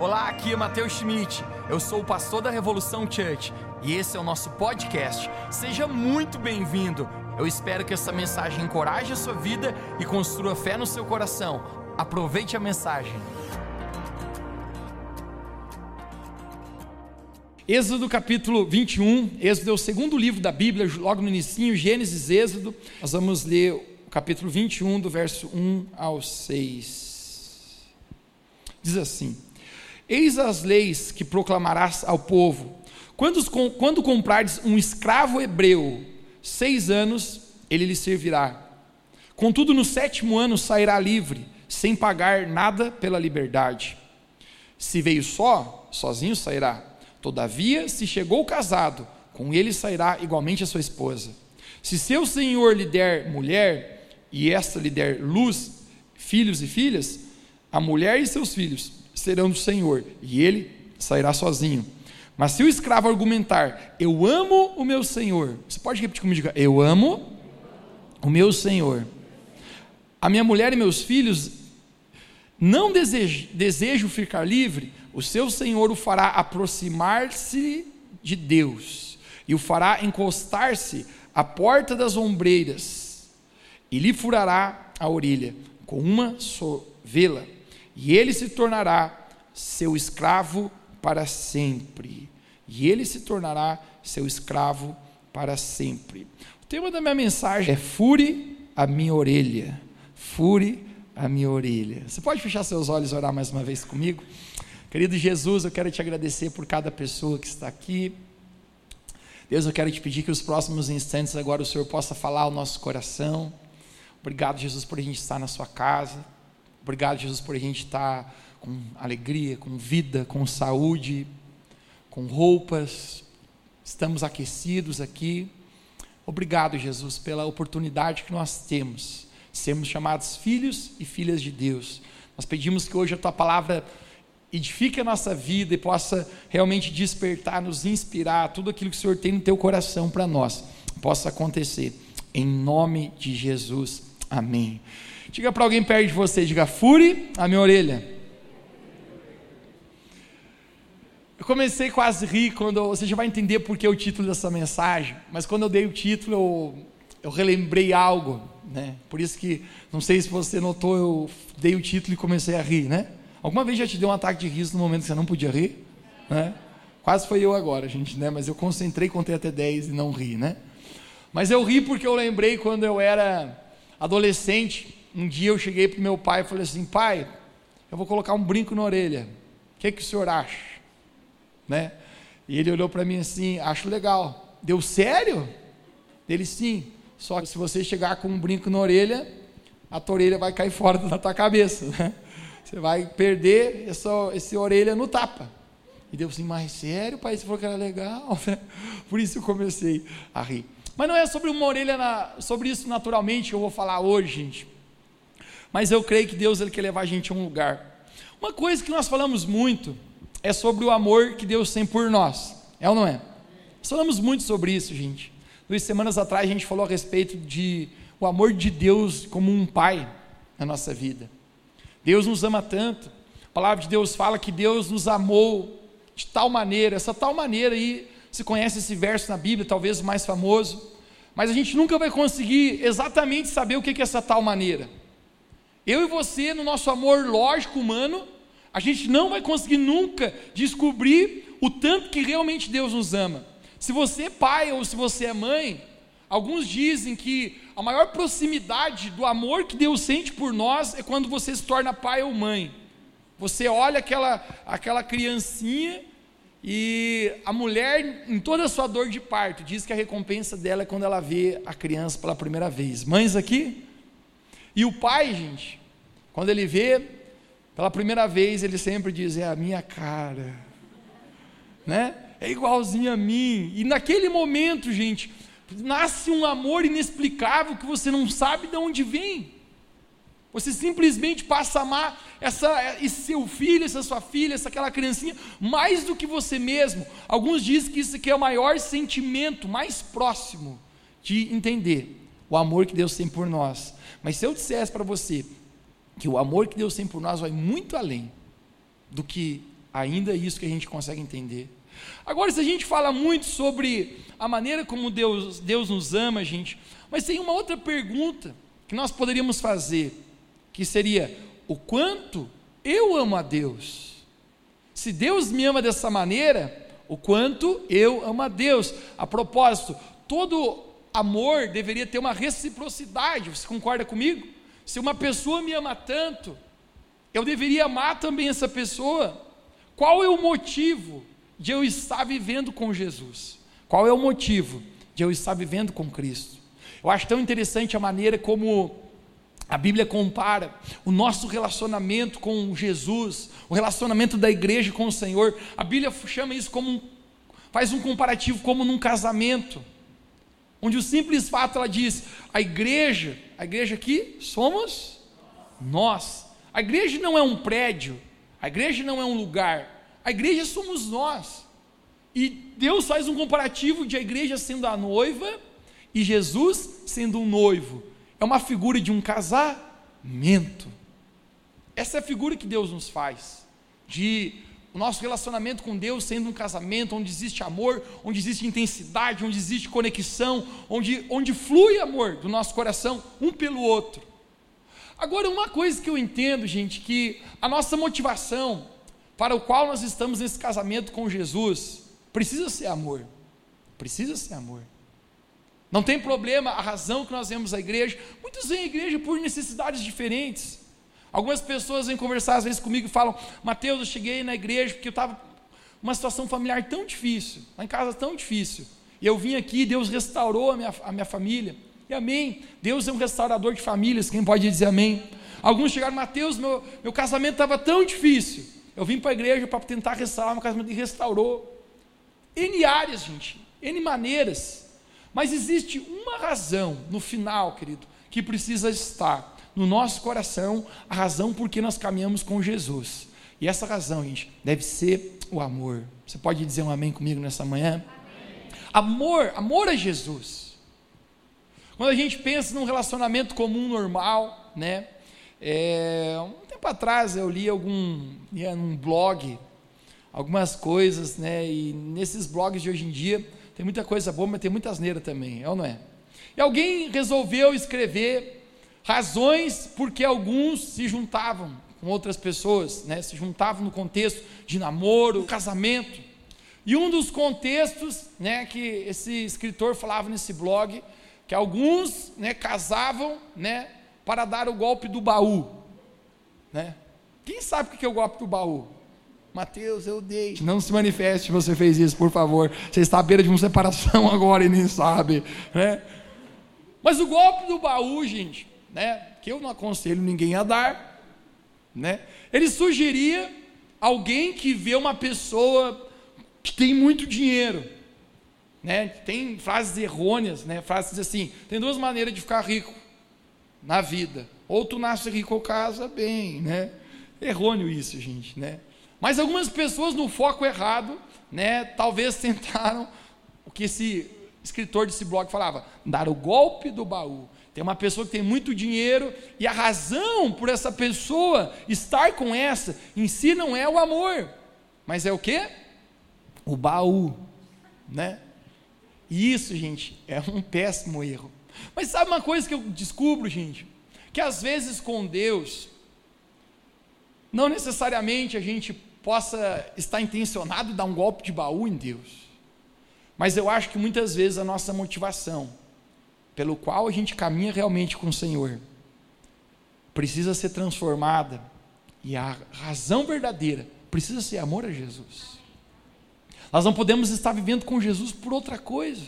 Olá, aqui é Matheus Schmidt. Eu sou o pastor da Revolução Church e esse é o nosso podcast. Seja muito bem-vindo. Eu espero que essa mensagem encoraje a sua vida e construa fé no seu coração. Aproveite a mensagem. Êxodo capítulo 21, Êxodo é o segundo livro da Bíblia, logo no início, Gênesis, Êxodo. Nós vamos ler o capítulo 21, do verso 1 ao 6. Diz assim: Eis as leis que proclamarás ao povo. Quando, quando comprares um escravo hebreu, seis anos ele lhe servirá. Contudo, no sétimo ano sairá livre, sem pagar nada pela liberdade. Se veio só, sozinho sairá. Todavia, se chegou casado, com ele sairá igualmente a sua esposa. Se seu senhor lhe der mulher, e esta lhe der luz, filhos e filhas, a mulher e seus filhos serão do Senhor, e ele sairá sozinho. Mas se o escravo argumentar, eu amo o meu Senhor, você pode repetir comigo, eu amo o meu Senhor. A minha mulher e meus filhos não desejo, desejo ficar livre, o seu Senhor o fará aproximar-se de Deus e o fará encostar-se à porta das ombreiras e lhe furará a orelha com uma sovela e ele se tornará seu escravo para sempre. E ele se tornará seu escravo para sempre. O tema da minha mensagem é fure a minha orelha. Fure a minha orelha. Você pode fechar seus olhos e orar mais uma vez comigo? Querido Jesus, eu quero te agradecer por cada pessoa que está aqui. Deus, eu quero te pedir que os próximos instantes agora o Senhor possa falar ao nosso coração. Obrigado, Jesus, por a gente estar na sua casa. Obrigado, Jesus, por a gente estar com alegria, com vida, com saúde, com roupas. Estamos aquecidos aqui. Obrigado, Jesus, pela oportunidade que nós temos, sermos chamados filhos e filhas de Deus. Nós pedimos que hoje a tua palavra edifique a nossa vida e possa realmente despertar, nos inspirar, tudo aquilo que o Senhor tem no teu coração para nós, possa acontecer. Em nome de Jesus. Amém. Diga para alguém perto de você, diga, fure a minha orelha. Eu comecei quase a rir quando você já vai entender por que o título dessa mensagem, mas quando eu dei o título eu, eu relembrei algo, né? Por isso que não sei se você notou, eu dei o título e comecei a rir, né? Alguma vez já te deu um ataque de riso no momento que você não podia rir, né? Quase foi eu agora, gente, né? Mas eu concentrei, contei até 10 e não ri, né? Mas eu ri porque eu lembrei quando eu era adolescente, um dia eu cheguei para meu pai e falei assim: pai, eu vou colocar um brinco na orelha. O que, que o senhor acha? Né? E ele olhou para mim assim: acho legal. Deu sério? Ele sim. Só que se você chegar com um brinco na orelha, a tua orelha vai cair fora da tua cabeça. Né? Você vai perder essa, essa orelha no tapa. E deu assim, mas sério, pai, você falou que era legal. Por isso eu comecei a rir. Mas não é sobre uma orelha, na, sobre isso naturalmente que eu vou falar hoje, gente. Mas eu creio que Deus ele quer levar a gente a um lugar. Uma coisa que nós falamos muito é sobre o amor que Deus tem por nós. É ou não é? Nós falamos muito sobre isso, gente. Duas semanas atrás a gente falou a respeito de o amor de Deus como um pai na nossa vida. Deus nos ama tanto. A palavra de Deus fala que Deus nos amou de tal maneira, essa tal maneira aí, se conhece esse verso na Bíblia, talvez o mais famoso, mas a gente nunca vai conseguir exatamente saber o que é essa tal maneira. Eu e você, no nosso amor lógico humano, a gente não vai conseguir nunca descobrir o tanto que realmente Deus nos ama. Se você é pai ou se você é mãe, alguns dizem que a maior proximidade do amor que Deus sente por nós é quando você se torna pai ou mãe. Você olha aquela, aquela criancinha e a mulher, em toda a sua dor de parto, diz que a recompensa dela é quando ela vê a criança pela primeira vez. Mães aqui? E o pai, gente, quando ele vê pela primeira vez, ele sempre diz: É a minha cara, né? É igualzinho a mim. E naquele momento, gente, nasce um amor inexplicável que você não sabe de onde vem. Você simplesmente passa a amar essa, esse seu filho, essa sua filha, essa aquela criancinha, mais do que você mesmo. Alguns dizem que isso aqui é o maior sentimento, mais próximo de entender o amor que Deus tem por nós. Mas se eu dissesse para você que o amor que Deus tem por nós vai muito além do que Ainda isso que a gente consegue entender. Agora, se a gente fala muito sobre a maneira como Deus, Deus nos ama, gente, mas tem uma outra pergunta que nós poderíamos fazer, que seria: o quanto eu amo a Deus? Se Deus me ama dessa maneira, o quanto eu amo a Deus. A propósito, todo amor deveria ter uma reciprocidade, você concorda comigo? Se uma pessoa me ama tanto, eu deveria amar também essa pessoa. Qual é o motivo de eu estar vivendo com Jesus? Qual é o motivo de eu estar vivendo com Cristo? Eu acho tão interessante a maneira como a Bíblia compara o nosso relacionamento com Jesus, o relacionamento da igreja com o Senhor. A Bíblia chama isso como um, faz um comparativo como num casamento, onde o simples fato ela diz: a igreja, a igreja aqui somos nós. A igreja não é um prédio, a igreja não é um lugar, a igreja somos nós. E Deus faz um comparativo de a igreja sendo a noiva e Jesus sendo um noivo. É uma figura de um casamento. Essa é a figura que Deus nos faz, de o nosso relacionamento com Deus sendo um casamento onde existe amor, onde existe intensidade, onde existe conexão, onde, onde flui amor do nosso coração um pelo outro. Agora, uma coisa que eu entendo, gente, que a nossa motivação para o qual nós estamos nesse casamento com Jesus precisa ser amor. Precisa ser amor. Não tem problema a razão que nós vemos a igreja. Muitos vêm à igreja por necessidades diferentes. Algumas pessoas vêm conversar às vezes comigo e falam: Mateus, eu cheguei na igreja porque eu estava uma situação familiar tão difícil, lá em casa tão difícil. E eu vim aqui, Deus restaurou a minha, a minha família. E amém. Deus é um restaurador de famílias, quem pode dizer amém? Alguns chegaram, Mateus, meu, meu casamento estava tão difícil. Eu vim para a igreja para tentar restaurar meu casamento e restaurou. N áreas, gente, N maneiras. Mas existe uma razão no final, querido, que precisa estar no nosso coração, a razão por que nós caminhamos com Jesus. E essa razão, gente, deve ser o amor. Você pode dizer um amém comigo nessa manhã? Amém. Amor, amor a Jesus. Quando a gente pensa num relacionamento comum normal, né? É, um tempo atrás eu li algum, lia num blog, algumas coisas, né? E nesses blogs de hoje em dia tem muita coisa boa, mas tem muita asneira também, é ou não é? E alguém resolveu escrever razões porque alguns se juntavam com outras pessoas, né? Se juntavam no contexto de namoro, casamento. E um dos contextos, né, que esse escritor falava nesse blog que alguns né, casavam né, para dar o golpe do baú. Né? Quem sabe o que é o golpe do baú? Mateus, eu dei. Não se manifeste se você fez isso, por favor. Você está à beira de uma separação agora e nem sabe. Né? Mas o golpe do baú, gente, né, que eu não aconselho ninguém a dar, né, ele sugeria alguém que vê uma pessoa que tem muito dinheiro né? Tem frases errôneas, né? frases assim: tem duas maneiras de ficar rico na vida. Ou tu nasce rico ou casa bem, né? Errôneo isso, gente, né? Mas algumas pessoas no foco errado, né? Talvez tentaram o que esse escritor desse blog falava, dar o golpe do baú. Tem uma pessoa que tem muito dinheiro e a razão por essa pessoa estar com essa em si não é o amor, mas é o que? O baú, né? E isso, gente, é um péssimo erro. Mas sabe uma coisa que eu descubro, gente? Que às vezes com Deus, não necessariamente a gente possa estar intencionado dar um golpe de baú em Deus. Mas eu acho que muitas vezes a nossa motivação, pelo qual a gente caminha realmente com o Senhor, precisa ser transformada, e a razão verdadeira precisa ser amor a Jesus. Nós não podemos estar vivendo com Jesus por outra coisa.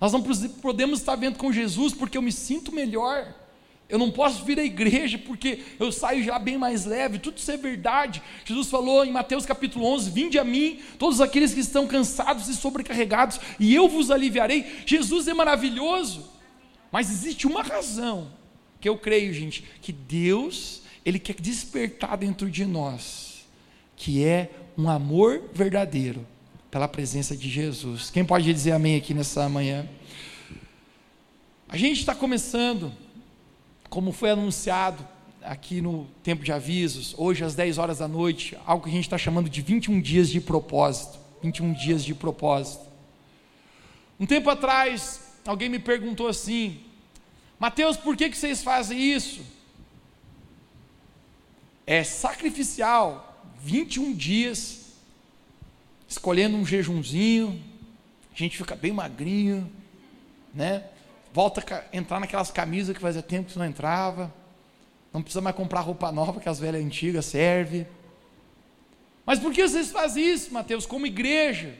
Nós não podemos estar vivendo com Jesus porque eu me sinto melhor. Eu não posso vir à igreja porque eu saio já bem mais leve. Tudo isso é verdade. Jesus falou em Mateus capítulo 11: Vinde a mim, todos aqueles que estão cansados e sobrecarregados, e eu vos aliviarei. Jesus é maravilhoso. Mas existe uma razão que eu creio, gente, que Deus, Ele quer despertar dentro de nós, que é um amor verdadeiro pela presença de Jesus. Quem pode dizer amém aqui nessa manhã? A gente está começando, como foi anunciado aqui no tempo de avisos, hoje às 10 horas da noite, algo que a gente está chamando de 21 dias de propósito. 21 dias de propósito. Um tempo atrás, alguém me perguntou assim: Mateus, por que, que vocês fazem isso? É sacrificial, 21 dias, escolhendo um jejumzinho, a gente fica bem magrinho, né? Volta a entrar naquelas camisas que fazia tempo que não entrava. Não precisa mais comprar roupa nova, que as velhas antigas servem. Mas por que vocês fazem isso, Mateus, como igreja?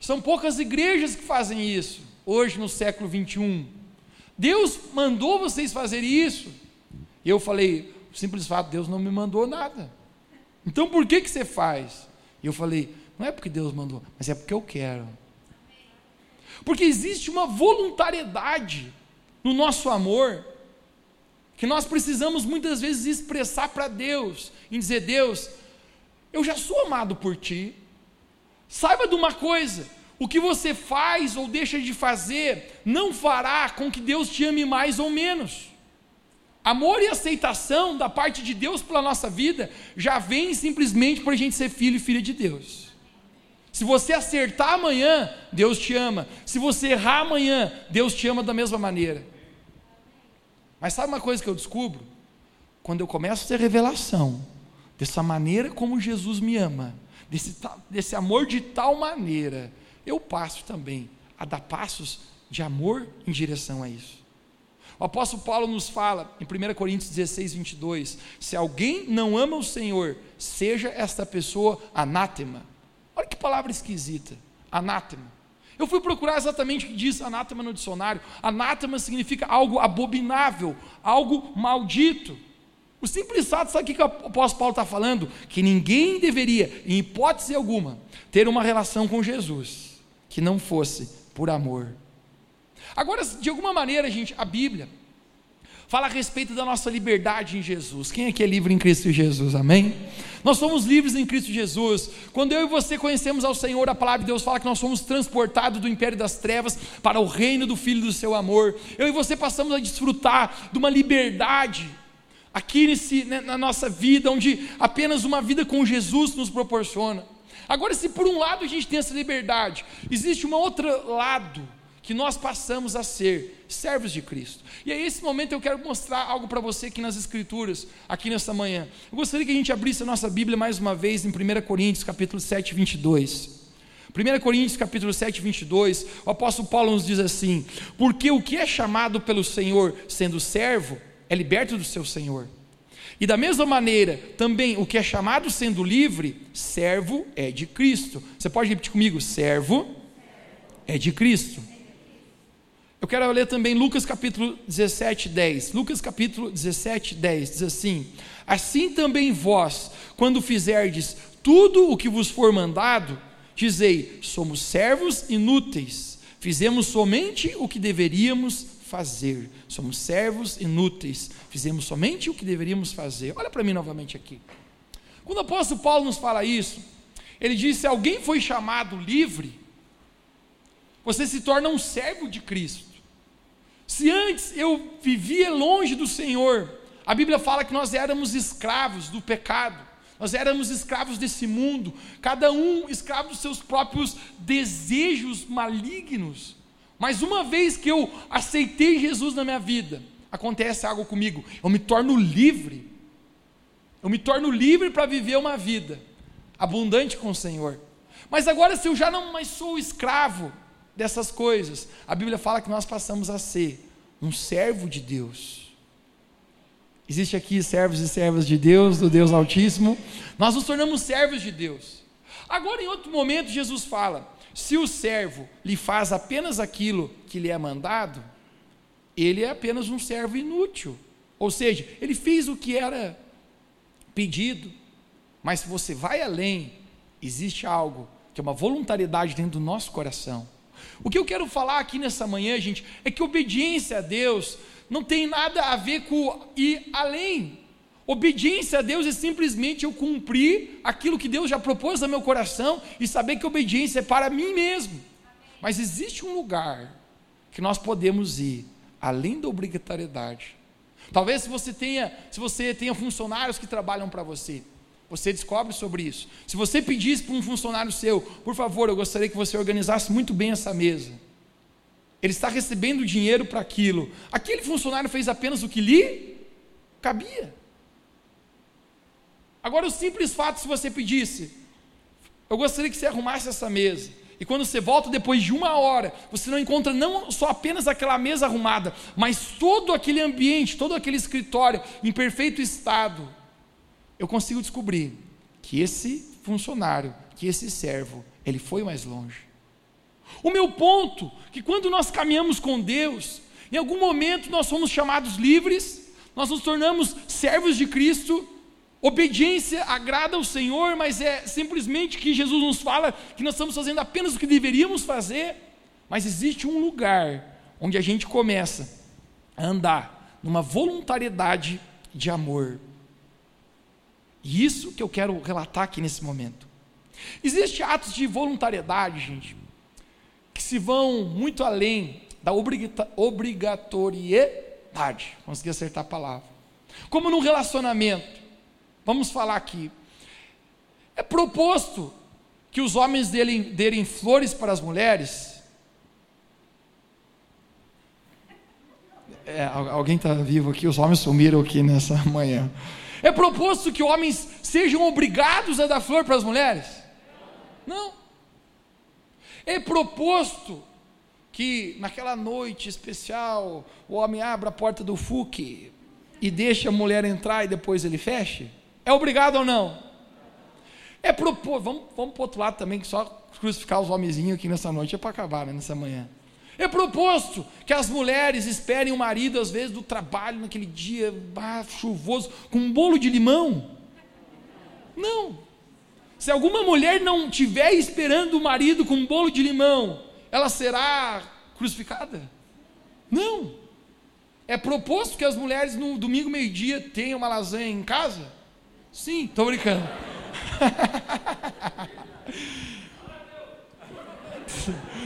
São poucas igrejas que fazem isso, hoje no século 21. Deus mandou vocês fazerem isso. E eu falei, simples fato, Deus não me mandou nada. Então por que, que você faz? E eu falei, não é porque Deus mandou, mas é porque eu quero. Porque existe uma voluntariedade no nosso amor que nós precisamos muitas vezes expressar para Deus, em dizer: Deus, eu já sou amado por ti. Saiba de uma coisa: o que você faz ou deixa de fazer não fará com que Deus te ame mais ou menos. Amor e aceitação da parte de Deus pela nossa vida já vem simplesmente por a gente ser filho e filha de Deus. Se você acertar amanhã, Deus te ama. Se você errar amanhã, Deus te ama da mesma maneira. Mas sabe uma coisa que eu descubro? Quando eu começo a ter revelação dessa maneira como Jesus me ama, desse, desse amor de tal maneira, eu passo também a dar passos de amor em direção a isso. O apóstolo Paulo nos fala em 1 Coríntios 16, 22: se alguém não ama o Senhor, seja esta pessoa anátema. Olha que palavra esquisita, anátema. Eu fui procurar exatamente o que diz anátema no dicionário. Anátema significa algo abominável, algo maldito. O simples fato, sabe o que o apóstolo Paulo está falando? Que ninguém deveria, em hipótese alguma, ter uma relação com Jesus que não fosse por amor. Agora, de alguma maneira, gente, a Bíblia fala a respeito da nossa liberdade em Jesus. Quem aqui é livre em Cristo Jesus? Amém? Nós somos livres em Cristo Jesus. Quando eu e você conhecemos ao Senhor, a palavra de Deus fala que nós somos transportados do império das trevas para o reino do Filho do seu amor. Eu e você passamos a desfrutar de uma liberdade aqui nesse, né, na nossa vida, onde apenas uma vida com Jesus nos proporciona. Agora, se por um lado a gente tem essa liberdade, existe um outro lado que nós passamos a ser servos de Cristo. E aí, esse momento eu quero mostrar algo para você aqui nas Escrituras, aqui nessa manhã. Eu gostaria que a gente abrisse a nossa Bíblia mais uma vez em 1 Coríntios, capítulo 7, 22. 1 Coríntios capítulo 7, 22, o apóstolo Paulo nos diz assim: Porque o que é chamado pelo Senhor sendo servo, é liberto do seu Senhor. E da mesma maneira, também o que é chamado sendo livre, servo é de Cristo. Você pode repetir comigo? Servo é de Cristo. Eu quero ler também Lucas capítulo 17, 10. Lucas capítulo 17, 10 diz assim: Assim também vós, quando fizerdes tudo o que vos for mandado, dizei: somos servos inúteis, fizemos somente o que deveríamos fazer. Somos servos inúteis, fizemos somente o que deveríamos fazer. Olha para mim novamente aqui. Quando o apóstolo Paulo nos fala isso, ele diz: se alguém foi chamado livre, você se torna um servo de Cristo. Se antes eu vivia longe do Senhor, a Bíblia fala que nós éramos escravos do pecado, nós éramos escravos desse mundo, cada um escravo dos seus próprios desejos malignos. Mas uma vez que eu aceitei Jesus na minha vida, acontece algo comigo, eu me torno livre. Eu me torno livre para viver uma vida abundante com o Senhor. Mas agora, se eu já não mais sou escravo dessas coisas, a Bíblia fala que nós passamos a ser um servo de Deus. Existe aqui servos e servas de Deus, do Deus Altíssimo. Nós nos tornamos servos de Deus. Agora, em outro momento, Jesus fala: se o servo lhe faz apenas aquilo que lhe é mandado, ele é apenas um servo inútil. Ou seja, ele fez o que era pedido, mas se você vai além, existe algo que é uma voluntariedade dentro do nosso coração. O que eu quero falar aqui nessa manhã, gente, é que obediência a Deus não tem nada a ver com ir além. Obediência a Deus é simplesmente eu cumprir aquilo que Deus já propôs no meu coração e saber que obediência é para mim mesmo. Mas existe um lugar que nós podemos ir além da obrigatoriedade. Talvez se você tenha, se você tenha funcionários que trabalham para você, você descobre sobre isso. Se você pedisse para um funcionário seu, por favor, eu gostaria que você organizasse muito bem essa mesa. Ele está recebendo dinheiro para aquilo. Aquele funcionário fez apenas o que lhe cabia. Agora, o simples fato, se você pedisse, eu gostaria que você arrumasse essa mesa. E quando você volta depois de uma hora, você não encontra não só apenas aquela mesa arrumada, mas todo aquele ambiente, todo aquele escritório em perfeito estado. Eu consigo descobrir que esse funcionário, que esse servo, ele foi mais longe. O meu ponto, que quando nós caminhamos com Deus, em algum momento nós somos chamados livres, nós nos tornamos servos de Cristo, Obediência agrada ao Senhor, mas é simplesmente que Jesus nos fala que nós estamos fazendo apenas o que deveríamos fazer. Mas existe um lugar onde a gente começa a andar numa voluntariedade de amor. E isso que eu quero relatar aqui nesse momento. Existem atos de voluntariedade, gente, que se vão muito além da obrigatoriedade. Consegui acertar a palavra. Como num relacionamento. Vamos falar aqui. É proposto que os homens derem, derem flores para as mulheres. É, alguém está vivo aqui? Os homens sumiram aqui nessa manhã. É proposto que homens sejam obrigados a dar flor para as mulheres? Não. É proposto que naquela noite especial o homem abra a porta do FUC e deixe a mulher entrar e depois ele feche? É obrigado ou não? É propor, vamos, vamos para outro lado também, que só crucificar os homenzinhos aqui nessa noite é para acabar, né, nessa manhã. É proposto que as mulheres esperem o marido, às vezes, do trabalho, naquele dia ah, chuvoso, com um bolo de limão. Não. Se alguma mulher não estiver esperando o marido com um bolo de limão, ela será crucificada? Não. É proposto que as mulheres no domingo meio-dia tenham uma lasanha em casa? Sim, estou brincando.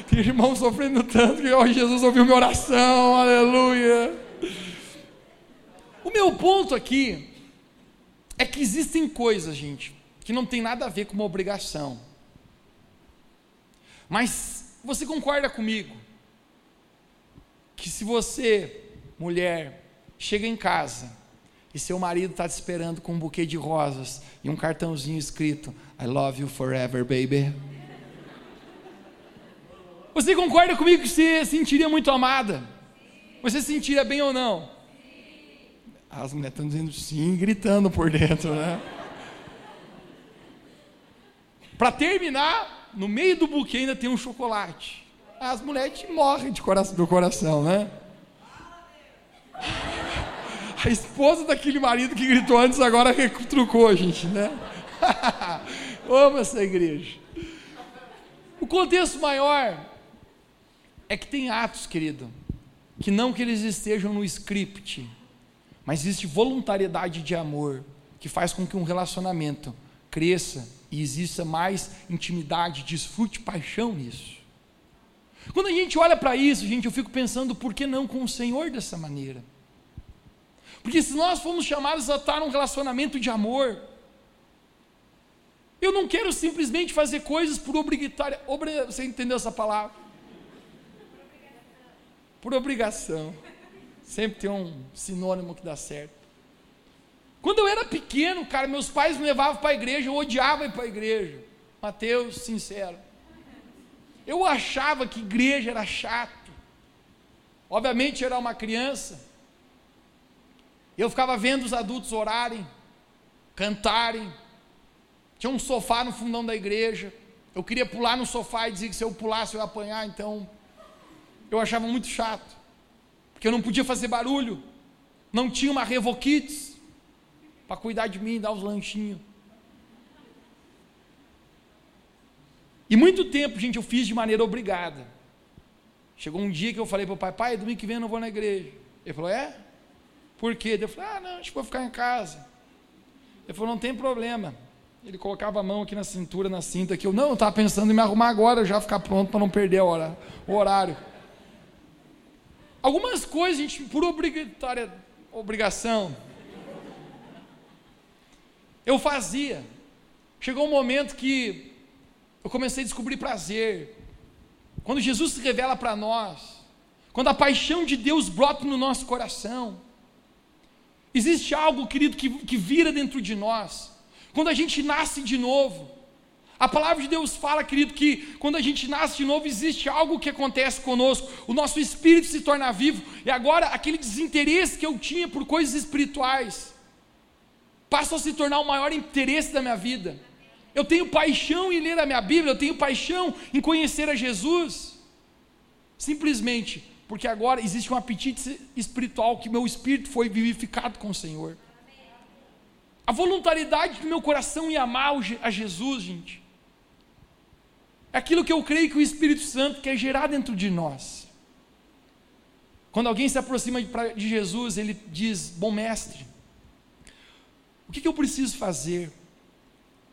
Tem irmão sofrendo tanto que hoje Jesus ouviu minha oração, aleluia. O meu ponto aqui é que existem coisas, gente, que não tem nada a ver com uma obrigação. Mas você concorda comigo que se você, mulher, chega em casa e seu marido está te esperando com um buquê de rosas e um cartãozinho escrito I love you forever, baby. Você concorda comigo que você se sentiria muito amada? Você se sentiria bem ou não? As mulheres estão dizendo sim, gritando por dentro, né? Para terminar, no meio do buquê ainda tem um chocolate. As mulheres morrem de coração, do coração, né? A esposa daquele marido que gritou antes agora retrucou a gente, né? Amo essa igreja. O contexto maior é que tem atos, querido, que não que eles estejam no script, mas existe voluntariedade de amor que faz com que um relacionamento cresça e exista mais intimidade, desfrute paixão nisso. Quando a gente olha para isso, gente, eu fico pensando por que não com o Senhor dessa maneira? Porque se nós fomos chamados a estar num relacionamento de amor, eu não quero simplesmente fazer coisas por obrigatória. Obri, você entendeu essa palavra? Por obrigação. Sempre tem um sinônimo que dá certo. Quando eu era pequeno, cara, meus pais me levavam para a igreja, eu odiava ir para a igreja. Mateus, sincero. Eu achava que igreja era chato. Obviamente, era uma criança. Eu ficava vendo os adultos orarem, cantarem. Tinha um sofá no fundão da igreja. Eu queria pular no sofá e dizer que se eu pulasse eu ia apanhar, então eu achava muito chato. Porque eu não podia fazer barulho. Não tinha uma Revokids para cuidar de mim, dar os lanchinhos. E muito tempo, gente, eu fiz de maneira obrigada. Chegou um dia que eu falei para o pai, pai, domingo que vem eu não vou na igreja. Ele falou, é? Por quê? Eu falei, ah, não, acho que vou ficar em casa. Ele falou, não tem problema. Ele colocava a mão aqui na cintura, na cinta, que eu não, estava pensando em me arrumar agora, já ficar pronto para não perder a hora, o horário. Algumas coisas, gente, por obrigatória, obrigação. Eu fazia. Chegou um momento que eu comecei a descobrir prazer. Quando Jesus se revela para nós, quando a paixão de Deus brota no nosso coração, existe algo, querido, que, que vira dentro de nós. Quando a gente nasce de novo, a palavra de Deus fala, querido, que quando a gente nasce de novo, existe algo que acontece conosco, o nosso espírito se torna vivo, e agora aquele desinteresse que eu tinha por coisas espirituais passa a se tornar o maior interesse da minha vida. Eu tenho paixão em ler a minha Bíblia, eu tenho paixão em conhecer a Jesus, simplesmente porque agora existe um apetite espiritual que meu espírito foi vivificado com o Senhor. A voluntariedade do meu coração em amar a Jesus, gente, é aquilo que eu creio que o Espírito Santo quer gerar dentro de nós. Quando alguém se aproxima de Jesus, ele diz: Bom mestre, o que eu preciso fazer?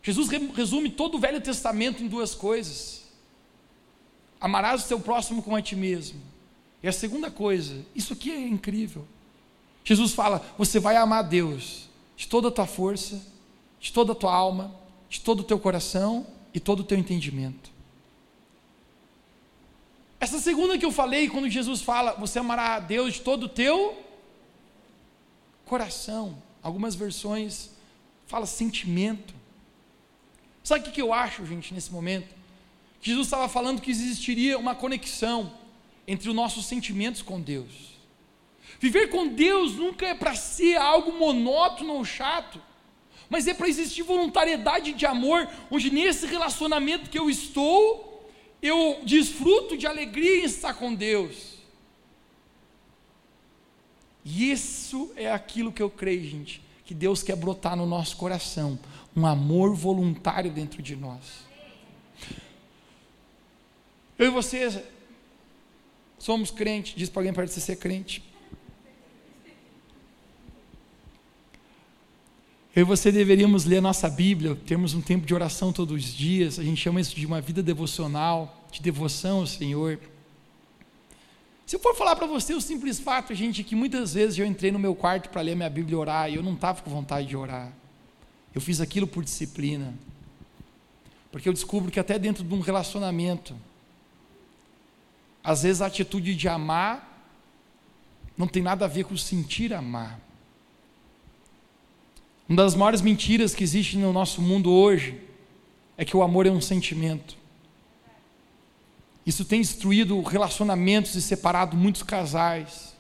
Jesus resume todo o Velho Testamento em duas coisas: amarás o teu próximo como a ti mesmo. E a segunda coisa, isso aqui é incrível. Jesus fala: você vai amar Deus de toda a tua força, de toda a tua alma, de todo o teu coração e todo o teu entendimento. Essa segunda que eu falei, quando Jesus fala, você amará a Deus de todo o teu coração. Algumas versões fala sentimento. Sabe o que eu acho, gente, nesse momento? Jesus estava falando que existiria uma conexão entre os nossos sentimentos com Deus. Viver com Deus nunca é para ser algo monótono ou chato, mas é para existir voluntariedade de amor, onde nesse relacionamento que eu estou, eu desfruto de alegria em estar com Deus. E isso é aquilo que eu creio, gente, que Deus quer brotar no nosso coração, um amor voluntário dentro de nós. Eu e você somos crentes, diz para alguém para você ser crente. Eu e você deveríamos ler a nossa Bíblia, termos um tempo de oração todos os dias, a gente chama isso de uma vida devocional, de devoção ao Senhor. Se eu for falar para você o simples fato, gente, que muitas vezes eu entrei no meu quarto para ler minha Bíblia e orar, e eu não estava com vontade de orar. Eu fiz aquilo por disciplina. Porque eu descubro que até dentro de um relacionamento, às vezes a atitude de amar não tem nada a ver com sentir amar. Uma das maiores mentiras que existe no nosso mundo hoje é que o amor é um sentimento. Isso tem destruído relacionamentos e separado muitos casais.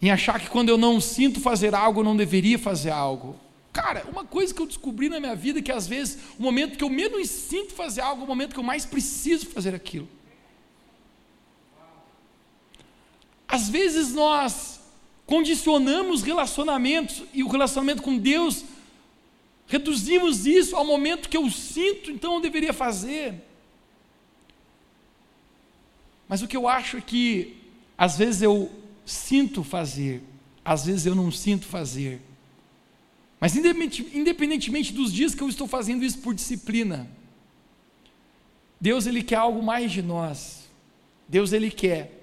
Em achar que quando eu não sinto fazer algo, eu não deveria fazer algo. Cara, uma coisa que eu descobri na minha vida é que às vezes o momento que eu menos sinto fazer algo é o momento que eu mais preciso fazer aquilo. Às vezes nós condicionamos relacionamentos e o relacionamento com Deus, reduzimos isso ao momento que eu sinto, então eu deveria fazer. Mas o que eu acho é que, às vezes eu sinto fazer, às vezes eu não sinto fazer. Mas independentemente dos dias que eu estou fazendo isso por disciplina, Deus ele quer algo mais de nós. Deus ele quer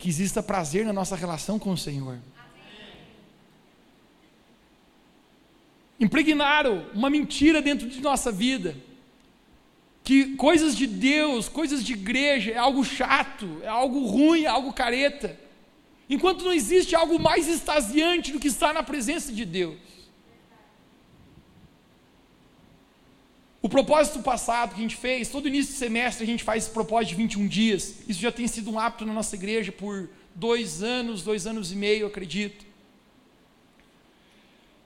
que exista prazer na nossa relação com o Senhor. impregnaram uma mentira dentro de nossa vida. Que coisas de Deus, coisas de igreja é algo chato, é algo ruim, é algo careta. Enquanto não existe algo mais extasiante do que estar na presença de Deus. O propósito passado que a gente fez, todo início de semestre a gente faz esse propósito de 21 dias. Isso já tem sido um hábito na nossa igreja por dois anos, dois anos e meio, acredito.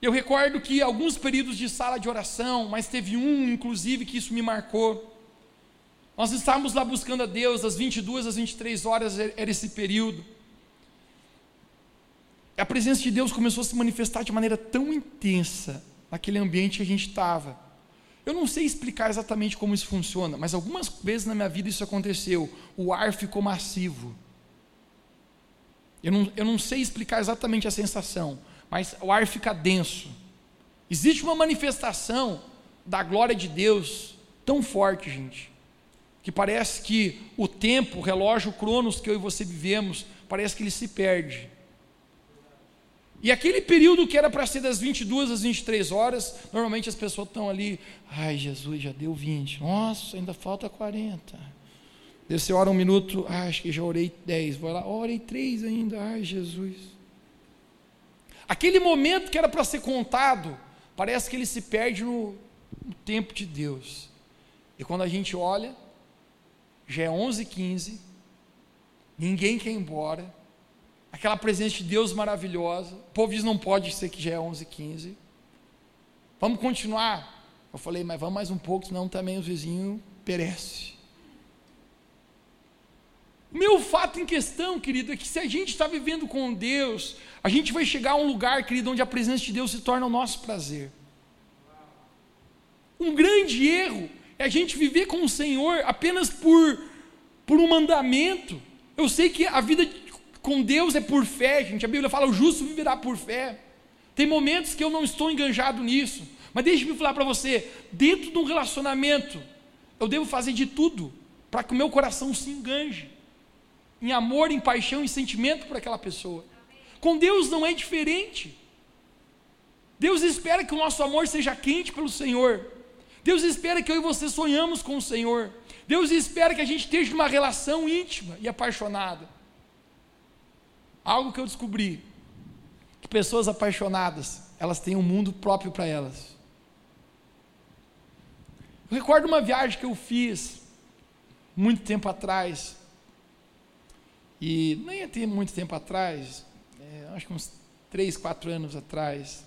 Eu recordo que alguns períodos de sala de oração, mas teve um, inclusive, que isso me marcou. Nós estávamos lá buscando a Deus, das 22 às 23 horas era esse período. A presença de Deus começou a se manifestar de maneira tão intensa naquele ambiente que a gente estava. Eu não sei explicar exatamente como isso funciona, mas algumas vezes na minha vida isso aconteceu. O ar ficou massivo. Eu não, eu não sei explicar exatamente a sensação, mas o ar fica denso. Existe uma manifestação da glória de Deus tão forte, gente, que parece que o tempo, o relógio, o cronos que eu e você vivemos, parece que ele se perde. E aquele período que era para ser das 22 às 23 horas, normalmente as pessoas estão ali, ai Jesus, já deu 20, nossa, ainda falta 40. Daí você ora um minuto, ah, acho que já orei 10, vou lá, orei 3 ainda, ai Jesus. Aquele momento que era para ser contado, parece que ele se perde no, no tempo de Deus. E quando a gente olha, já é 11h15, ninguém quer ir embora, aquela presença de Deus maravilhosa, o povo diz não pode ser que já é 11h15, vamos continuar? Eu falei, mas vamos mais um pouco, senão também os vizinhos perecem. O meu fato em questão, querido, é que se a gente está vivendo com Deus, a gente vai chegar a um lugar, querido, onde a presença de Deus se torna o nosso prazer. Um grande erro é a gente viver com o Senhor apenas por, por um mandamento. Eu sei que a vida com Deus é por fé, gente. A Bíblia fala: o justo viverá por fé. Tem momentos que eu não estou enganjado nisso. Mas deixe-me falar para você: dentro de um relacionamento, eu devo fazer de tudo para que o meu coração se enganje em amor, em paixão, em sentimento por aquela pessoa. Com Deus não é diferente. Deus espera que o nosso amor seja quente pelo Senhor. Deus espera que eu e você sonhamos com o Senhor. Deus espera que a gente esteja uma relação íntima e apaixonada. Algo que eu descobri, que pessoas apaixonadas, elas têm um mundo próprio para elas. Eu recordo uma viagem que eu fiz muito tempo atrás e nem ter muito tempo atrás, é, acho que uns 3, 4 anos atrás,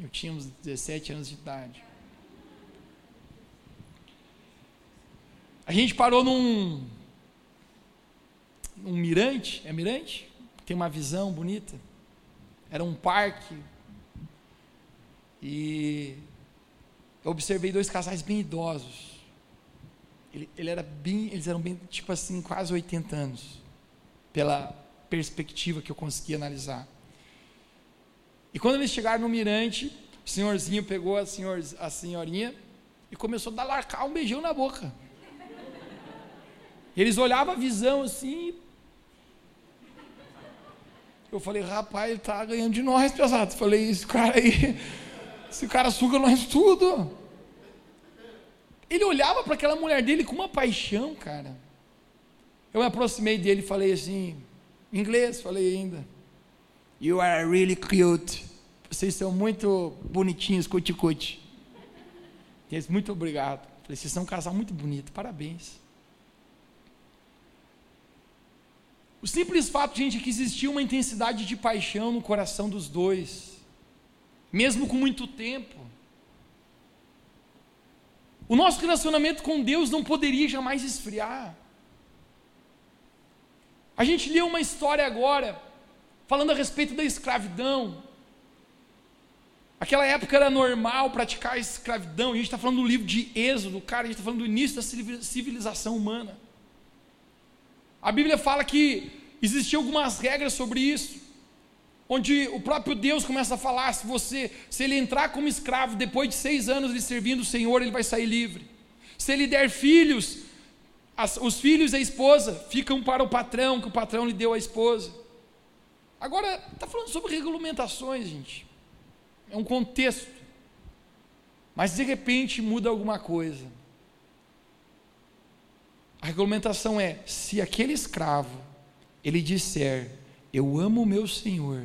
eu tinha uns 17 anos de idade. A gente parou num, num mirante, é mirante? Tem uma visão bonita. Era um parque. E eu observei dois casais bem idosos. Ele, ele era bem, eles eram bem, tipo assim, quase 80 anos pela perspectiva que eu consegui analisar. E quando eles chegaram no mirante, o senhorzinho pegou a, senhor, a senhorinha e começou a dar larcar um beijão na boca. Eles olhavam a visão assim. Eu falei, rapaz, ele está ganhando de nós, pesado. Falei, esse cara aí, esse cara suga nós tudo. Ele olhava para aquela mulher dele com uma paixão, cara. Eu me aproximei dele e falei assim, em inglês, falei ainda. You are really cute. Vocês são muito bonitinhos, cuti-cuti. Ele muito obrigado. Falei, vocês são um casal muito bonito, parabéns. O simples fato, gente, é que existia uma intensidade de paixão no coração dos dois, mesmo com muito tempo. O nosso relacionamento com Deus não poderia jamais esfriar. A gente leu uma história agora, falando a respeito da escravidão. Aquela época era normal praticar a escravidão, a gente está falando do livro de Êxodo, cara, a gente está falando do início da civilização humana. A Bíblia fala que existiam algumas regras sobre isso, onde o próprio Deus começa a falar: se você, se ele entrar como escravo depois de seis anos de servindo o Senhor, ele vai sair livre. Se ele der filhos, as, os filhos e a esposa ficam para o patrão, que o patrão lhe deu a esposa. Agora, está falando sobre regulamentações, gente. É um contexto. Mas de repente muda alguma coisa. A regulamentação é: se aquele escravo ele disser, eu amo o meu senhor,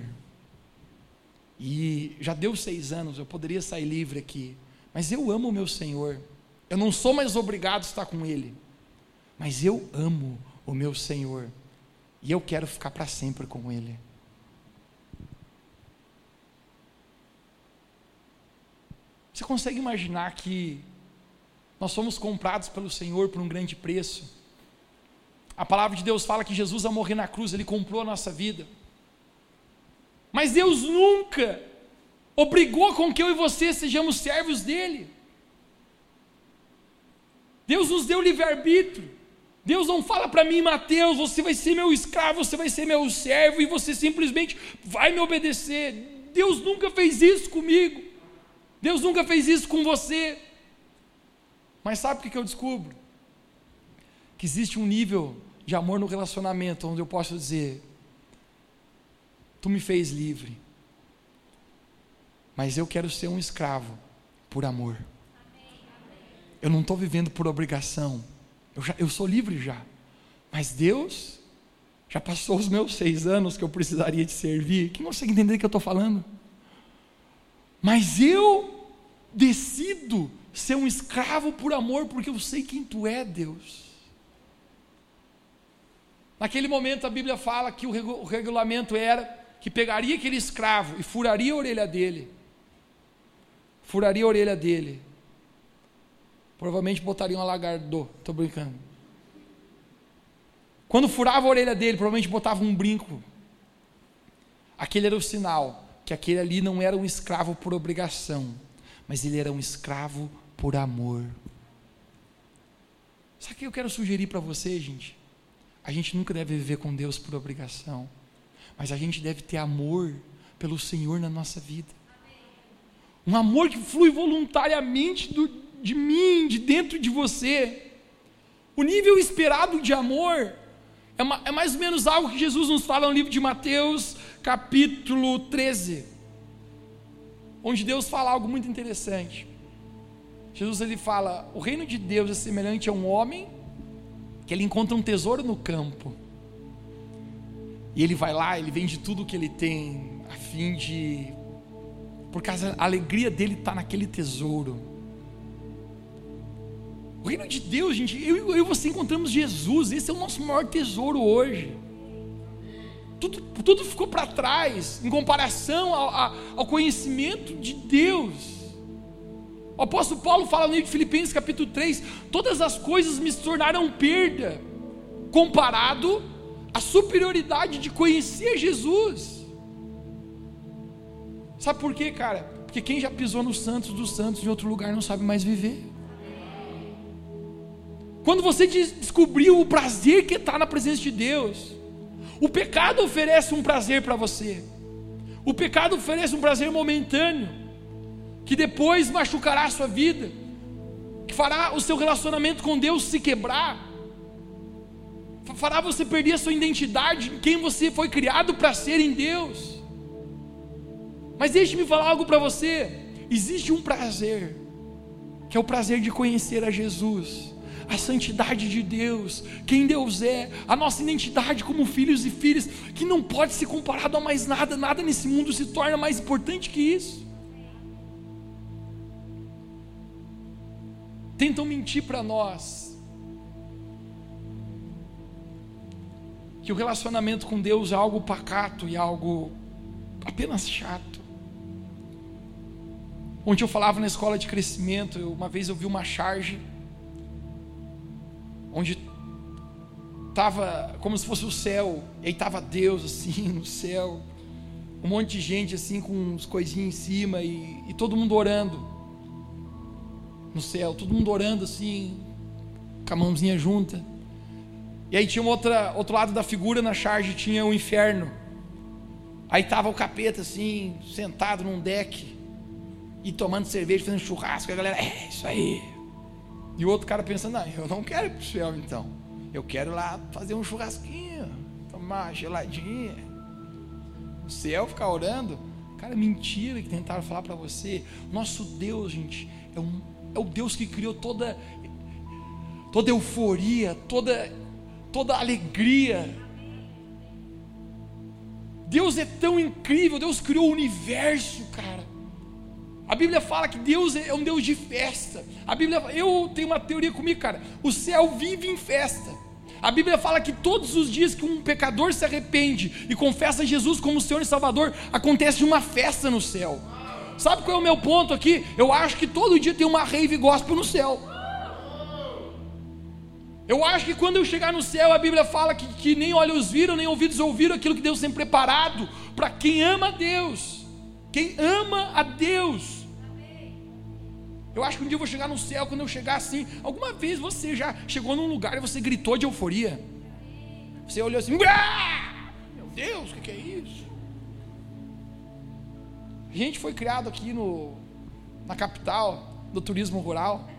e já deu seis anos, eu poderia sair livre aqui, mas eu amo o meu senhor, eu não sou mais obrigado a estar com ele mas eu amo o meu Senhor e eu quero ficar para sempre com Ele. Você consegue imaginar que nós somos comprados pelo Senhor por um grande preço? A palavra de Deus fala que Jesus, ao morrer na cruz, Ele comprou a nossa vida. Mas Deus nunca obrigou com que eu e você sejamos servos dEle. Deus nos deu livre-arbítrio. Deus não fala para mim, Mateus, você vai ser meu escravo, você vai ser meu servo e você simplesmente vai me obedecer. Deus nunca fez isso comigo. Deus nunca fez isso com você. Mas sabe o que eu descubro? Que existe um nível de amor no relacionamento onde eu posso dizer: Tu me fez livre, Mas eu quero ser um escravo por amor. Eu não estou vivendo por obrigação. Eu, já, eu sou livre já. Mas Deus já passou os meus seis anos que eu precisaria de servir. Quem consegue entender o que eu estou falando? Mas eu decido ser um escravo por amor, porque eu sei quem tu é, Deus. Naquele momento a Bíblia fala que o regulamento era que pegaria aquele escravo e furaria a orelha dele. Furaria a orelha dele. Provavelmente botaria um alagardô, estou brincando. Quando furava a orelha dele, provavelmente botava um brinco. Aquele era o sinal que aquele ali não era um escravo por obrigação, mas ele era um escravo por amor. Sabe o que eu quero sugerir para você, gente? A gente nunca deve viver com Deus por obrigação, mas a gente deve ter amor pelo Senhor na nossa vida. Um amor que flui voluntariamente do, de mim, de dentro de você. O nível esperado de amor é, é mais ou menos algo que Jesus nos fala no livro de Mateus, capítulo 13, onde Deus fala algo muito interessante. Jesus ele fala: o reino de Deus é semelhante a um homem que ele encontra um tesouro no campo. E ele vai lá, ele vende tudo o que ele tem, a fim de. Por causa a alegria dele está naquele tesouro. O reino de Deus, gente, eu e você encontramos Jesus, esse é o nosso maior tesouro hoje. Tudo, tudo ficou para trás em comparação ao, ao conhecimento de Deus. O apóstolo Paulo fala no livro de Filipenses capítulo 3: todas as coisas me tornaram perda, comparado à superioridade de conhecer Jesus. Sabe por quê, cara? Porque quem já pisou nos santos dos santos em outro lugar não sabe mais viver. Quando você descobriu o prazer que está na presença de Deus, o pecado oferece um prazer para você. O pecado oferece um prazer momentâneo que depois machucará a sua vida, que fará o seu relacionamento com Deus se quebrar, fará você perder a sua identidade, quem você foi criado para ser em Deus. Mas deixe-me falar algo para você: existe um prazer, que é o prazer de conhecer a Jesus, a santidade de Deus, quem Deus é, a nossa identidade como filhos e filhas, que não pode ser comparado a mais nada, nada nesse mundo se torna mais importante que isso. Tentam mentir para nós. Que o relacionamento com Deus é algo pacato e algo apenas chato. Ontem eu falava na escola de crescimento, uma vez eu vi uma charge onde estava como se fosse o céu, e aí estava Deus assim no céu, um monte de gente assim com uns coisinhas em cima e, e todo mundo orando no céu, todo mundo orando assim, com a mãozinha junta. E aí tinha outra, outro lado da figura na charge, tinha o inferno. Aí estava o capeta assim, sentado num deck, e tomando cerveja, fazendo churrasco. A galera, é isso aí. E o outro cara pensando, não, eu não quero ir para o céu então. Eu quero lá fazer um churrasquinho, tomar geladinha. O céu ficar orando. Cara, mentira que tentaram falar para você. Nosso Deus, gente, é um é o Deus que criou toda toda euforia, toda toda alegria. Deus é tão incrível, Deus criou o universo, cara. A Bíblia fala que Deus é um Deus de festa. A Bíblia, eu tenho uma teoria comigo, cara. O céu vive em festa. A Bíblia fala que todos os dias que um pecador se arrepende e confessa Jesus como Senhor e Salvador, acontece uma festa no céu. Sabe qual é o meu ponto aqui? Eu acho que todo dia tem uma rave gospel no céu. Eu acho que quando eu chegar no céu, a Bíblia fala que, que nem olhos viram, nem ouvidos ouviram aquilo que Deus tem preparado para quem ama a Deus. Quem ama a Deus. Eu acho que um dia eu vou chegar no céu, quando eu chegar assim. Alguma vez você já chegou num lugar e você gritou de euforia? Você olhou assim, meu Deus, o que, que é isso? A gente foi criado aqui no, na capital do turismo rural,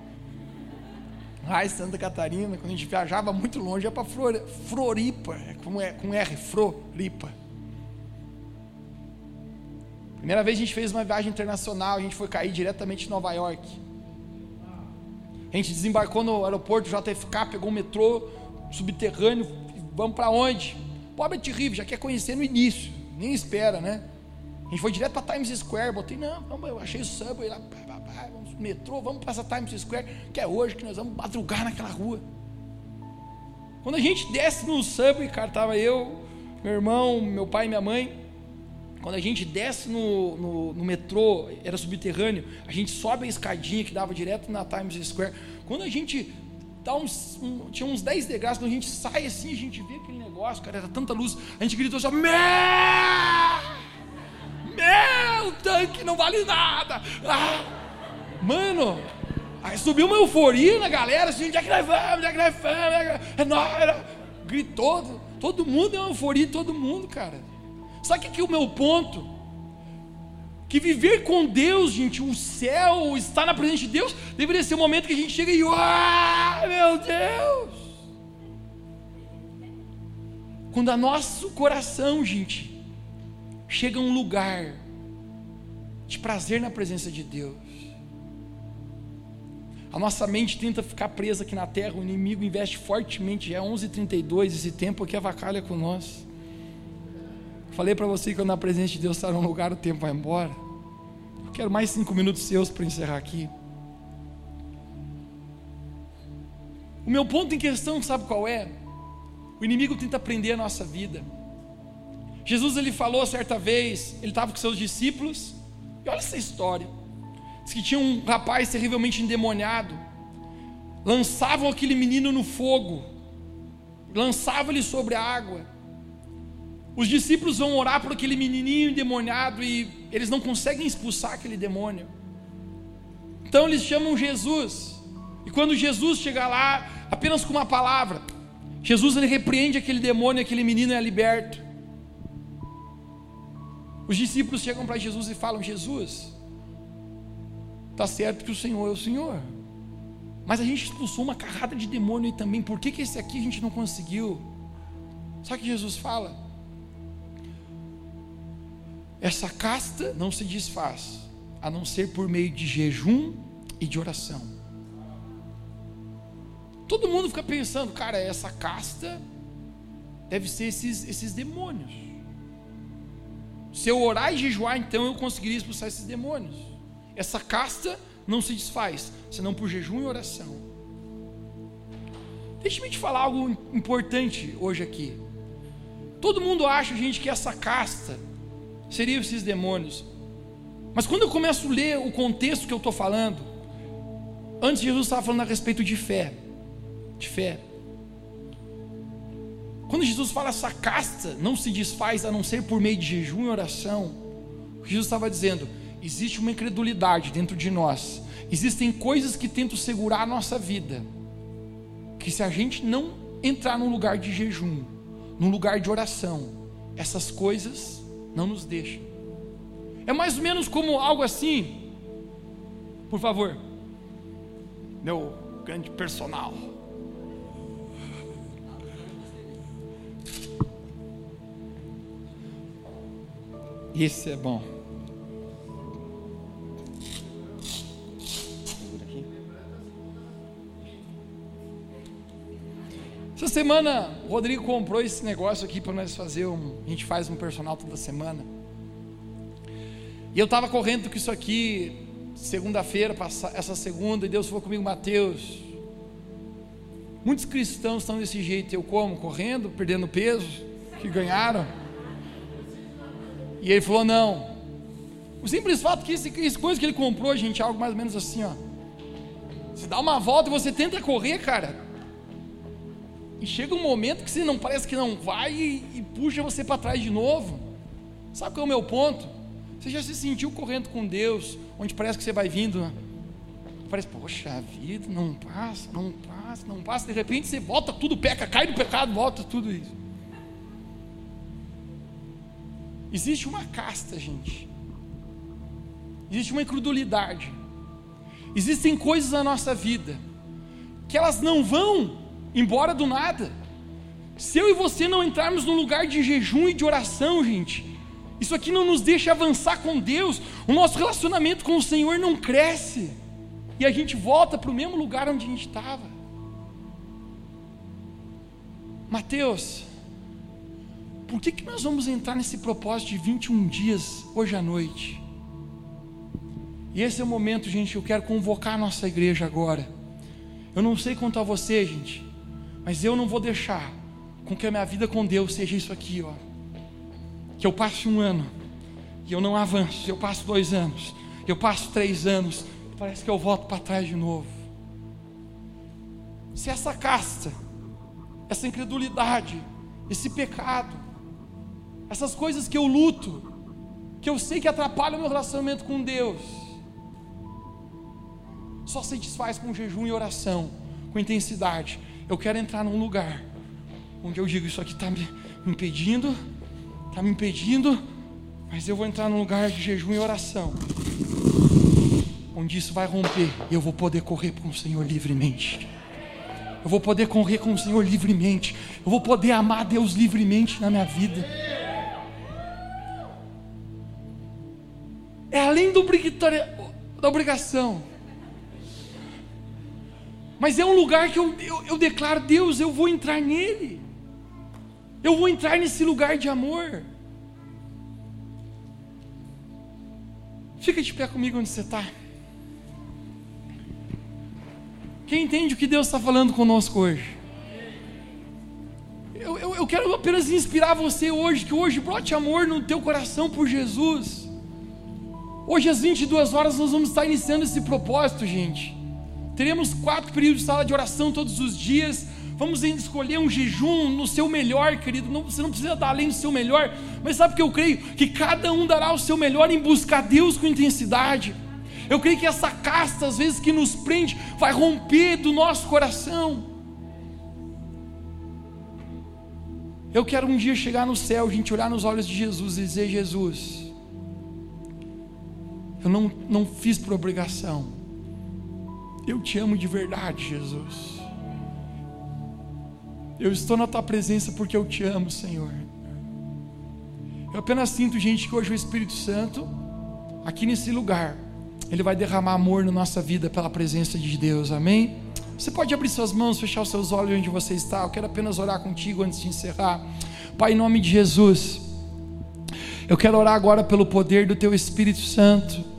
em Santa Catarina, quando a gente viajava muito longe, ia para Floripa, é com, com R, Floripa. Primeira vez a gente fez uma viagem internacional, a gente foi cair diretamente em Nova York. A gente desembarcou no aeroporto JFK, pegou o metrô subterrâneo, vamos para onde? Pobre terrível, já quer conhecer no início, nem espera, né? Gente foi direto para Times Square, botei, não, vamos, eu achei o subway lá, pá, pá, pá, vamos metrô, vamos para essa Times Square, que é hoje que nós vamos madrugar naquela rua. Quando a gente desce no subway, cara, tava eu, meu irmão, meu pai e minha mãe, quando a gente desce no, no, no, metrô, era subterrâneo, a gente sobe a escadinha que dava direto na Times Square. Quando a gente dá uns, um, tinha uns 10 degraus, quando a gente sai assim, a gente vê aquele negócio, cara, era tanta luz, a gente gritou assim, meu, meu, tanque não vale nada. Ah, mano, aí subiu uma euforia na galera, assim, onde é que nós vamos, onde é que nós vamos, é nóis, gritou, todo mundo é uma euforia, todo mundo, cara. Sabe o que é o meu ponto? Que viver com Deus, gente, o céu, estar na presença de Deus, deveria ser o momento que a gente chega e, ah, meu Deus! Quando a nosso coração, gente, chega a um lugar de prazer na presença de Deus, a nossa mente tenta ficar presa aqui na terra, o inimigo investe fortemente, já é 11h32, esse tempo aqui avacalha com nós. Falei para você que quando na presença de Deus está num lugar, o tempo vai embora. Eu quero mais cinco minutos seus para encerrar aqui. O meu ponto em questão, sabe qual é? O inimigo tenta prender a nossa vida. Jesus ele falou certa vez, ele estava com seus discípulos, e olha essa história. Diz que tinha um rapaz terrivelmente endemoniado. Lançavam aquele menino no fogo, lançavam ele sobre a água. Os discípulos vão orar por aquele menininho endemoniado e eles não conseguem expulsar aquele demônio. Então eles chamam Jesus. E quando Jesus chega lá, apenas com uma palavra, Jesus ele repreende aquele demônio, aquele menino é liberto. Os discípulos chegam para Jesus e falam: Jesus, está certo que o Senhor é o Senhor, mas a gente expulsou uma carrada de demônio aí também, por que, que esse aqui a gente não conseguiu? Só que Jesus fala: essa casta não se desfaz, a não ser por meio de jejum e de oração. Todo mundo fica pensando, cara, essa casta deve ser esses, esses demônios. Se eu orar e jejuar, então eu conseguiria expulsar esses demônios. Essa casta não se desfaz, senão por jejum e oração. Deixe-me te falar algo importante hoje aqui. Todo mundo acha, gente, que essa casta seriam esses demônios. Mas quando eu começo a ler o contexto que eu estou falando, antes Jesus estava falando a respeito de fé. De fé. Quando Jesus fala essa casta não se desfaz a não ser por meio de jejum e oração, Jesus estava dizendo: existe uma incredulidade dentro de nós, existem coisas que tentam segurar a nossa vida, que se a gente não entrar num lugar de jejum, num lugar de oração, essas coisas não nos deixa. É mais ou menos como algo assim. Por favor, meu grande personal. Esse é bom. Essa semana o Rodrigo comprou esse negócio aqui para nós fazer um. A gente faz um personal toda semana. E eu estava correndo com isso aqui segunda-feira, essa segunda, e Deus falou comigo, Mateus. Muitos cristãos estão desse jeito, eu como? Correndo, perdendo peso, que ganharam. E ele falou: não. O simples fato que esse, esse coisa que ele comprou, gente, é algo mais ou menos assim, ó. Você dá uma volta e você tenta correr, cara. E chega um momento que você não parece que não vai e, e puxa você para trás de novo. Sabe qual é o meu ponto? Você já se sentiu correndo com Deus, onde parece que você vai vindo, né? parece, poxa vida, não passa, não passa, não passa, de repente você volta tudo, peca, cai no pecado, volta tudo isso. Existe uma casta, gente. Existe uma incredulidade. Existem coisas na nossa vida que elas não vão embora do nada. Se eu e você não entrarmos num lugar de jejum e de oração, gente, Isso aqui não nos deixa avançar com Deus. O nosso relacionamento com o Senhor não cresce. E a gente volta para o mesmo lugar onde a gente estava. Mateus, por que, que nós vamos entrar nesse propósito de 21 dias hoje à noite? E esse é o momento, gente, eu quero convocar a nossa igreja agora. Eu não sei quanto a você, gente, mas eu não vou deixar com que a minha vida com Deus seja isso aqui, ó. Que eu passe um ano e eu não avanço, eu passo dois anos, eu passo três anos, parece que eu volto para trás de novo. Se essa casta, essa incredulidade, esse pecado, essas coisas que eu luto, que eu sei que atrapalham o meu relacionamento com Deus, só se desfaz com jejum e oração, com intensidade. Eu quero entrar num lugar onde eu digo: Isso aqui está me impedindo, está me impedindo, mas eu vou entrar num lugar de jejum e oração, onde isso vai romper e eu vou poder correr com o Senhor livremente. Eu vou poder correr com o Senhor livremente. Eu vou poder amar Deus livremente na minha vida. É além do da obrigação. Mas é um lugar que eu, eu, eu declaro, Deus, eu vou entrar nele. Eu vou entrar nesse lugar de amor. Fica de pé comigo onde você está. Quem entende o que Deus está falando conosco hoje? Eu, eu, eu, quero apenas inspirar você hoje, que hoje brote amor no teu coração por Jesus. Hoje às 22 horas nós vamos estar iniciando esse propósito, gente. Teremos quatro períodos de sala de oração todos os dias. Vamos escolher um jejum no seu melhor, querido. Não, você não precisa dar além do seu melhor, mas sabe que eu creio que cada um dará o seu melhor em buscar Deus com intensidade. Eu creio que essa casta, às vezes, que nos prende, vai romper do nosso coração. Eu quero um dia chegar no céu, gente olhar nos olhos de Jesus e dizer: Jesus, eu não, não fiz por obrigação, eu te amo de verdade, Jesus. Eu estou na tua presença porque eu te amo, Senhor. Eu apenas sinto, gente, que hoje o Espírito Santo, aqui nesse lugar, ele vai derramar amor na nossa vida pela presença de Deus, amém? Você pode abrir suas mãos, fechar os seus olhos onde você está. Eu quero apenas orar contigo antes de encerrar. Pai, em nome de Jesus, eu quero orar agora pelo poder do Teu Espírito Santo.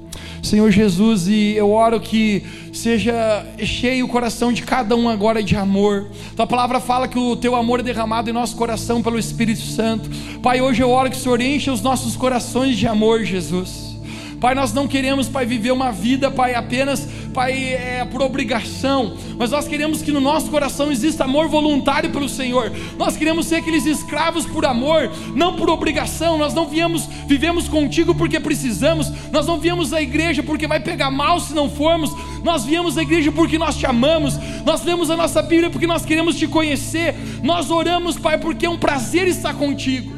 Senhor Jesus, e eu oro que seja cheio o coração de cada um agora de amor. Tua palavra fala que o teu amor é derramado em nosso coração pelo Espírito Santo. Pai, hoje eu oro que o Senhor encha os nossos corações de amor, Jesus. Pai, nós não queremos, Pai, viver uma vida, Pai, apenas, Pai, é, por obrigação, mas nós queremos que no nosso coração exista amor voluntário pelo Senhor. Nós queremos ser aqueles escravos por amor, não por obrigação. Nós não viemos, vivemos contigo porque precisamos. Nós não viemos à igreja porque vai pegar mal se não formos. Nós viemos à igreja porque nós te amamos. Nós lemos a nossa Bíblia porque nós queremos te conhecer. Nós oramos, Pai, porque é um prazer estar contigo.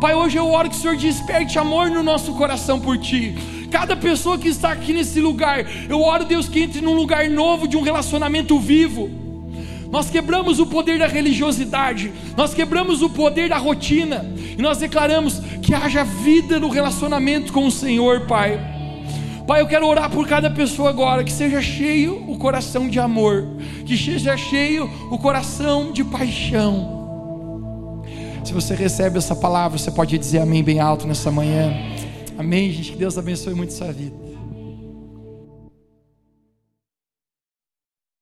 Pai, hoje eu oro que o Senhor desperte amor no nosso coração por Ti. Cada pessoa que está aqui nesse lugar, eu oro, Deus, que entre num lugar novo de um relacionamento vivo. Nós quebramos o poder da religiosidade, nós quebramos o poder da rotina, e nós declaramos que haja vida no relacionamento com o Senhor, Pai. Pai, eu quero orar por cada pessoa agora, que seja cheio o coração de amor, que seja cheio o coração de paixão. Se você recebe essa palavra, você pode dizer amém bem alto nessa manhã. Amém, gente. Que Deus abençoe muito sua vida.